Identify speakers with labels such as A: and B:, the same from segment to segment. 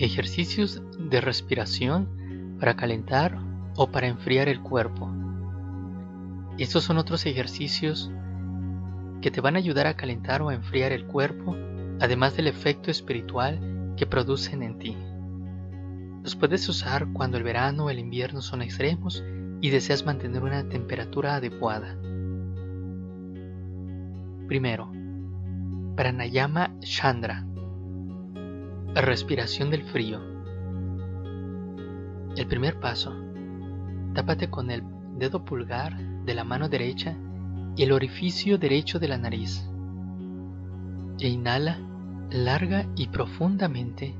A: Ejercicios de respiración para calentar o para enfriar el cuerpo. Estos son otros ejercicios que te van a ayudar a calentar o a enfriar el cuerpo, además del efecto espiritual que producen en ti. Los puedes usar cuando el verano o el invierno son extremos y deseas mantener una temperatura adecuada. Primero, Pranayama Chandra. Respiración del frío. El primer paso. Tápate con el dedo pulgar de la mano derecha y el orificio derecho de la nariz. E inhala larga y profundamente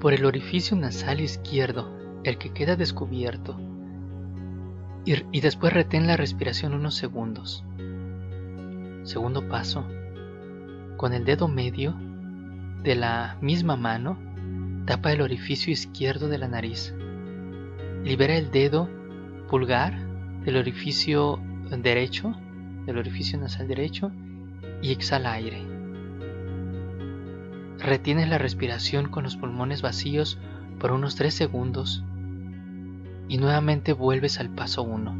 A: por el orificio nasal izquierdo, el que queda descubierto. Y, y después retén la respiración unos segundos. Segundo paso con el dedo medio de la misma mano, tapa el orificio izquierdo de la nariz. Libera el dedo pulgar del orificio derecho, del orificio nasal derecho, y exhala aire. Retienes la respiración con los pulmones vacíos por unos 3 segundos y nuevamente vuelves al paso 1.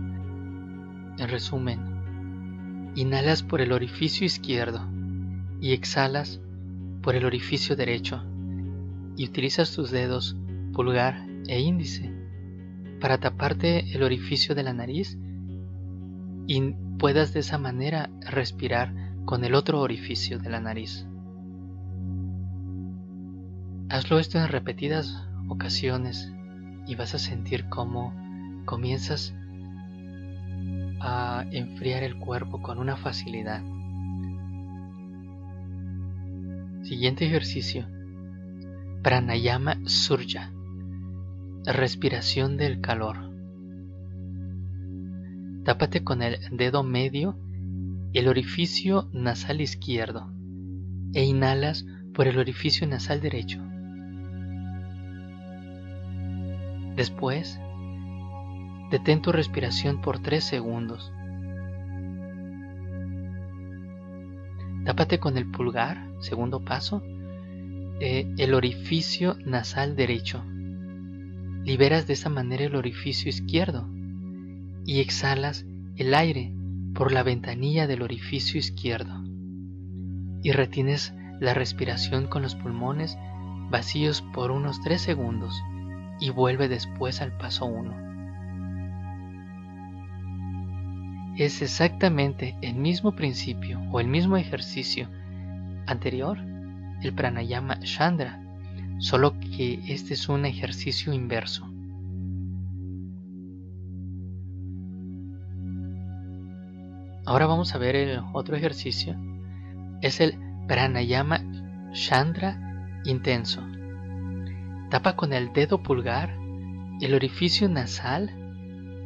A: En resumen, inhalas por el orificio izquierdo y exhalas por el orificio derecho y utilizas tus dedos pulgar e índice para taparte el orificio de la nariz y puedas de esa manera respirar con el otro orificio de la nariz. Hazlo esto en repetidas ocasiones y vas a sentir cómo comienzas a enfriar el cuerpo con una facilidad. Siguiente ejercicio. Pranayama Surya. Respiración del calor. Tápate con el dedo medio el orificio nasal izquierdo e inhalas por el orificio nasal derecho. Después, detén tu respiración por 3 segundos Tápate con el pulgar, segundo paso, eh, el orificio nasal derecho. Liberas de esa manera el orificio izquierdo y exhalas el aire por la ventanilla del orificio izquierdo. Y retienes la respiración con los pulmones vacíos por unos 3 segundos y vuelve después al paso 1. Es exactamente el mismo principio o el mismo ejercicio anterior, el pranayama chandra, solo que este es un ejercicio inverso. Ahora vamos a ver el otro ejercicio. Es el pranayama chandra intenso. Tapa con el dedo pulgar el orificio nasal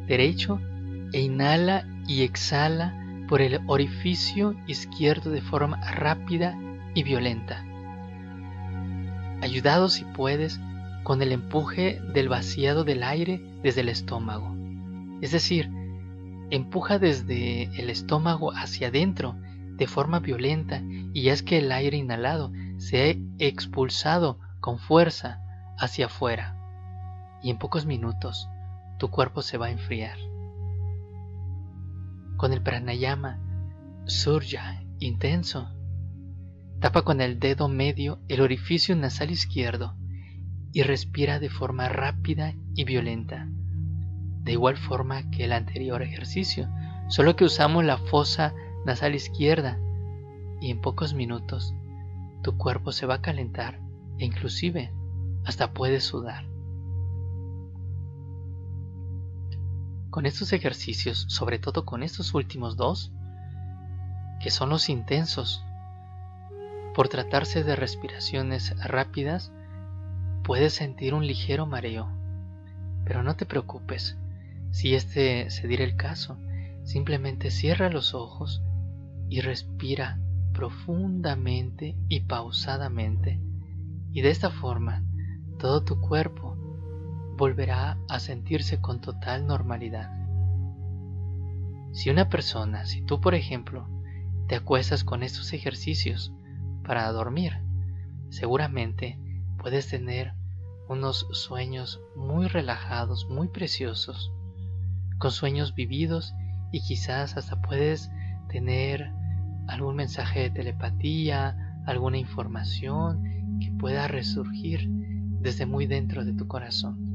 A: derecho e inhala y exhala por el orificio izquierdo de forma rápida y violenta. Ayudado si puedes con el empuje del vaciado del aire desde el estómago. Es decir, empuja desde el estómago hacia adentro de forma violenta y es que el aire inhalado se ha expulsado con fuerza hacia afuera. Y en pocos minutos tu cuerpo se va a enfriar con el pranayama surya intenso. Tapa con el dedo medio el orificio nasal izquierdo y respira de forma rápida y violenta, de igual forma que el anterior ejercicio, solo que usamos la fosa nasal izquierda y en pocos minutos tu cuerpo se va a calentar e inclusive hasta puedes sudar. Con estos ejercicios, sobre todo con estos últimos dos, que son los intensos, por tratarse de respiraciones rápidas, puedes sentir un ligero mareo. Pero no te preocupes, si este se diera el caso, simplemente cierra los ojos y respira profundamente y pausadamente. Y de esta forma, todo tu cuerpo volverá a sentirse con total normalidad. Si una persona, si tú por ejemplo, te acuestas con estos ejercicios para dormir, seguramente puedes tener unos sueños muy relajados, muy preciosos, con sueños vividos y quizás hasta puedes tener algún mensaje de telepatía, alguna información que pueda resurgir desde muy dentro de tu corazón.